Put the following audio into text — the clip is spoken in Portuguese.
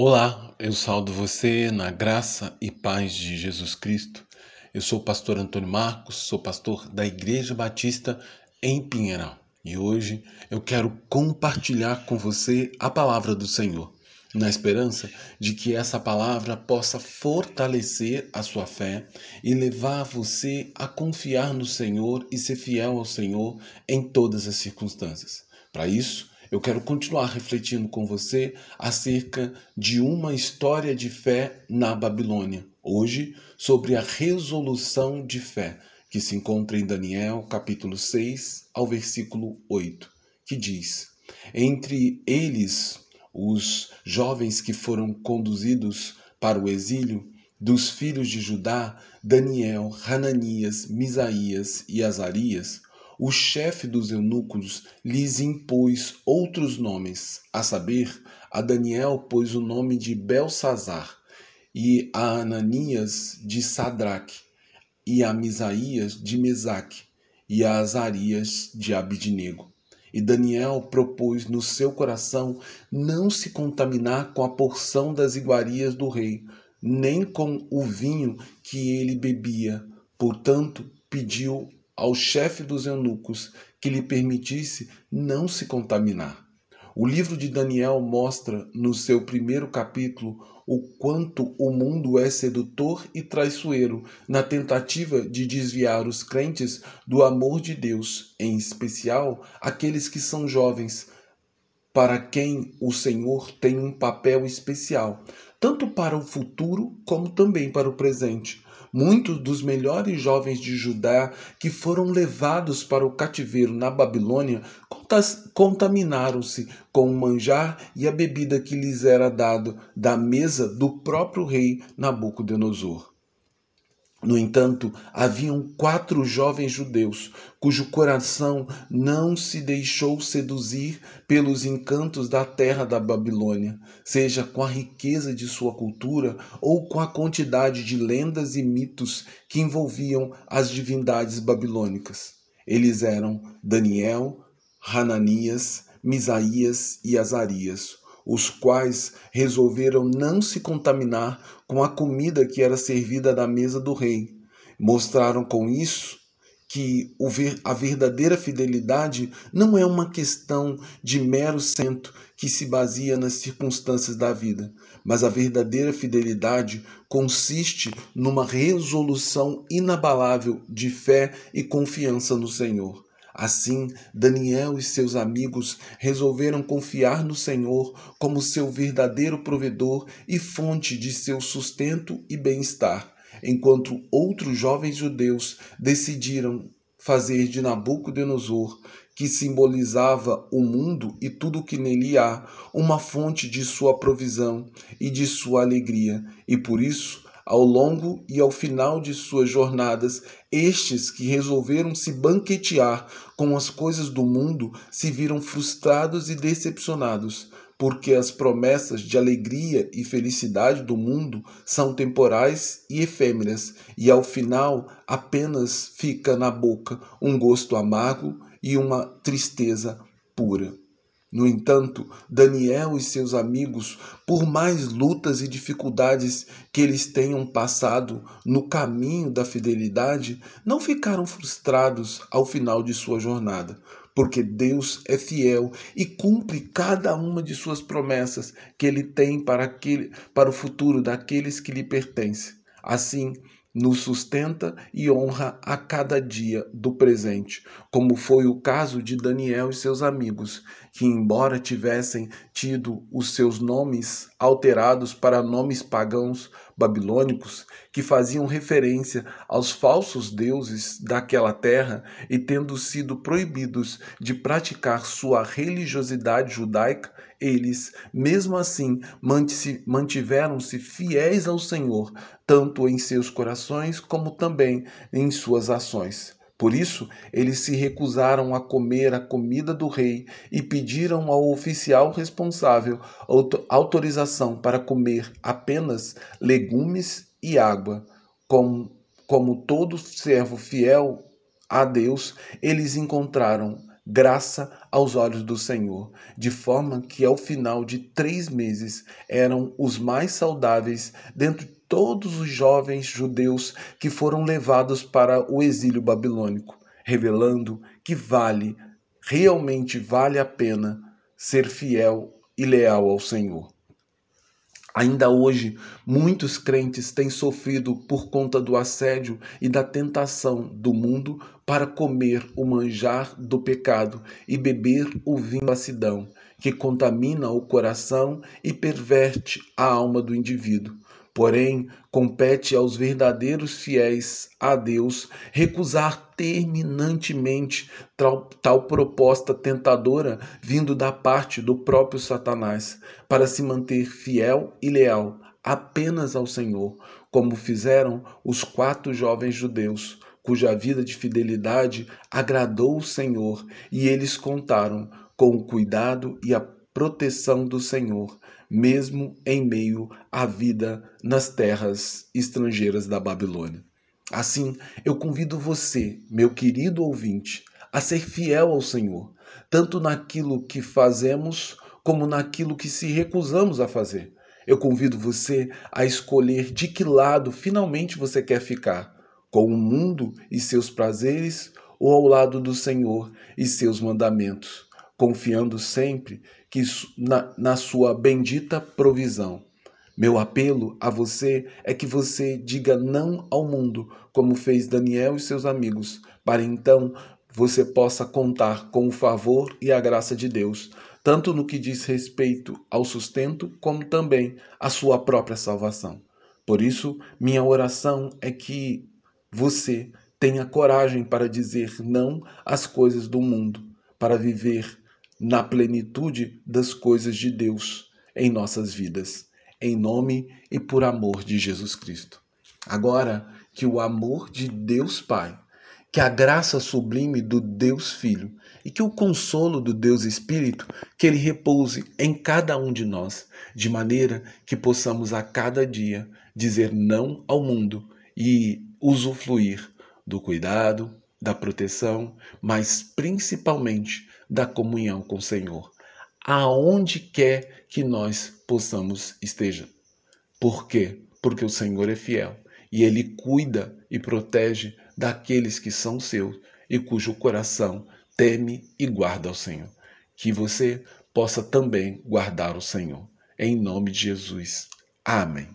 Olá, eu saldo você na graça e paz de Jesus Cristo. Eu sou o pastor Antônio Marcos, sou pastor da Igreja Batista em Pinheiral e hoje eu quero compartilhar com você a palavra do Senhor, na esperança de que essa palavra possa fortalecer a sua fé e levar você a confiar no Senhor e ser fiel ao Senhor em todas as circunstâncias. Para isso, eu quero continuar refletindo com você acerca de uma história de fé na Babilônia. Hoje, sobre a resolução de fé, que se encontra em Daniel, capítulo 6, ao versículo 8, que diz: Entre eles, os jovens que foram conduzidos para o exílio, dos filhos de Judá, Daniel, Hananias, Misaías e Azarias, o chefe dos eunucos lhes impôs outros nomes, a saber, a Daniel pôs o nome de Belsazar, e a Ananias de Sadraque, e a Misaías de Mesaque, e a Azarias de Abidnego. E Daniel propôs no seu coração não se contaminar com a porção das iguarias do rei, nem com o vinho que ele bebia. Portanto, pediu ao chefe dos eunucos que lhe permitisse não se contaminar. O livro de Daniel mostra no seu primeiro capítulo o quanto o mundo é sedutor e traiçoeiro na tentativa de desviar os crentes do amor de Deus, em especial aqueles que são jovens, para quem o Senhor tem um papel especial, tanto para o futuro como também para o presente. Muitos dos melhores jovens de Judá que foram levados para o cativeiro na Babilônia contaminaram-se com o manjar e a bebida que lhes era dado da mesa do próprio rei Nabucodonosor. No entanto, haviam quatro jovens judeus cujo coração não se deixou seduzir pelos encantos da terra da Babilônia, seja com a riqueza de sua cultura ou com a quantidade de lendas e mitos que envolviam as divindades babilônicas. Eles eram Daniel, Hananias, Misaías e Azarias, os quais resolveram não se contaminar com a comida que era servida na mesa do rei. Mostraram com isso que a verdadeira fidelidade não é uma questão de mero centro que se baseia nas circunstâncias da vida, mas a verdadeira fidelidade consiste numa resolução inabalável de fé e confiança no Senhor. Assim, Daniel e seus amigos resolveram confiar no Senhor como seu verdadeiro provedor e fonte de seu sustento e bem-estar, enquanto outros jovens judeus decidiram fazer de Nabucodonosor, que simbolizava o mundo e tudo o que nele há, uma fonte de sua provisão e de sua alegria, e por isso ao longo e ao final de suas jornadas, estes que resolveram se banquetear com as coisas do mundo se viram frustrados e decepcionados, porque as promessas de alegria e felicidade do mundo são temporais e efêmeras, e ao final apenas fica na boca um gosto amargo e uma tristeza pura. No entanto, Daniel e seus amigos, por mais lutas e dificuldades que eles tenham passado no caminho da fidelidade, não ficaram frustrados ao final de sua jornada, porque Deus é fiel e cumpre cada uma de suas promessas que ele tem para, aquele, para o futuro daqueles que lhe pertencem. Assim, nos sustenta e honra a cada dia do presente, como foi o caso de Daniel e seus amigos, que, embora tivessem tido os seus nomes alterados para nomes pagãos babilônicos, que faziam referência aos falsos deuses daquela terra e tendo sido proibidos de praticar sua religiosidade judaica, eles, mesmo assim, mantiveram-se fiéis ao Senhor, tanto em seus corações como também em suas ações. Por isso, eles se recusaram a comer a comida do rei e pediram ao oficial responsável autorização para comer apenas legumes e água. Como, como todo servo fiel a Deus, eles encontraram graça aos olhos do Senhor, de forma que ao final de três meses eram os mais saudáveis dentre todos os jovens judeus que foram levados para o exílio babilônico, revelando que vale, realmente vale a pena ser fiel e leal ao Senhor. Ainda hoje, muitos crentes têm sofrido por conta do assédio e da tentação do mundo para comer o manjar do pecado e beber o vinho da cidão, que contamina o coração e perverte a alma do indivíduo. Porém, compete aos verdadeiros fiéis a Deus recusar terminantemente tal, tal, proposta tentadora vindo da parte do próprio Satanás, para se manter fiel e leal apenas ao Senhor, como fizeram os quatro jovens judeus, cuja vida de fidelidade agradou o Senhor, e eles contaram com o cuidado e a proteção do Senhor mesmo em meio à vida nas terras estrangeiras da Babilônia. Assim, eu convido você, meu querido ouvinte, a ser fiel ao Senhor, tanto naquilo que fazemos como naquilo que se recusamos a fazer. Eu convido você a escolher de que lado finalmente você quer ficar, com o mundo e seus prazeres ou ao lado do Senhor e seus mandamentos confiando sempre que na, na sua bendita provisão. Meu apelo a você é que você diga não ao mundo, como fez Daniel e seus amigos, para então você possa contar com o favor e a graça de Deus, tanto no que diz respeito ao sustento, como também à sua própria salvação. Por isso, minha oração é que você tenha coragem para dizer não às coisas do mundo, para viver na plenitude das coisas de Deus em nossas vidas, em nome e por amor de Jesus Cristo. Agora, que o amor de Deus Pai, que a graça sublime do Deus Filho e que o consolo do Deus Espírito, que ele repouse em cada um de nós, de maneira que possamos a cada dia dizer não ao mundo e usufruir do cuidado, da proteção, mas principalmente da comunhão com o Senhor, aonde quer que nós possamos esteja. Por quê? Porque o Senhor é fiel e ele cuida e protege daqueles que são seus e cujo coração teme e guarda o Senhor. Que você possa também guardar o Senhor. Em nome de Jesus. Amém.